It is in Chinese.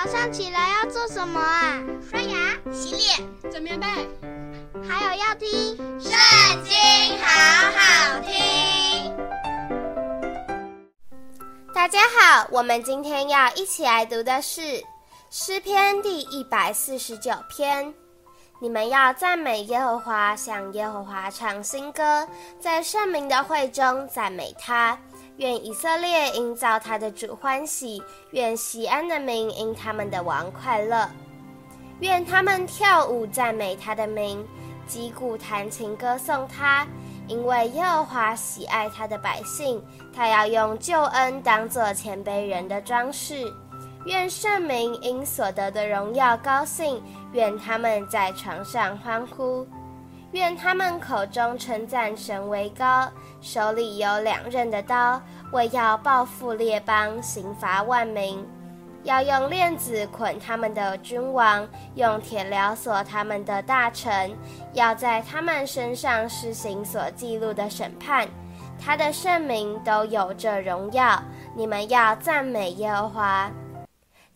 早上起来要做什么啊？刷牙、洗脸、整棉被，还有要听《圣经》，好好听。大家好，我们今天要一起来读的是诗篇第一百四十九篇。你们要赞美耶和华，向耶和华唱新歌，在圣明的会中赞美他。愿以色列因造他的主欢喜，愿西安的民因他们的王快乐。愿他们跳舞赞美他的名，击鼓弹琴歌颂他，因为耶和华喜爱他的百姓，他要用救恩当作谦卑人的装饰。愿圣民因所得的荣耀高兴，愿他们在床上欢呼。愿他们口中称赞神为高，手里有两刃的刀，为要报复列邦，刑罚万民。要用链子捆他们的君王，用铁镣锁他们的大臣，要在他们身上施行所记录的审判。他的圣名都有着荣耀，你们要赞美耶和华。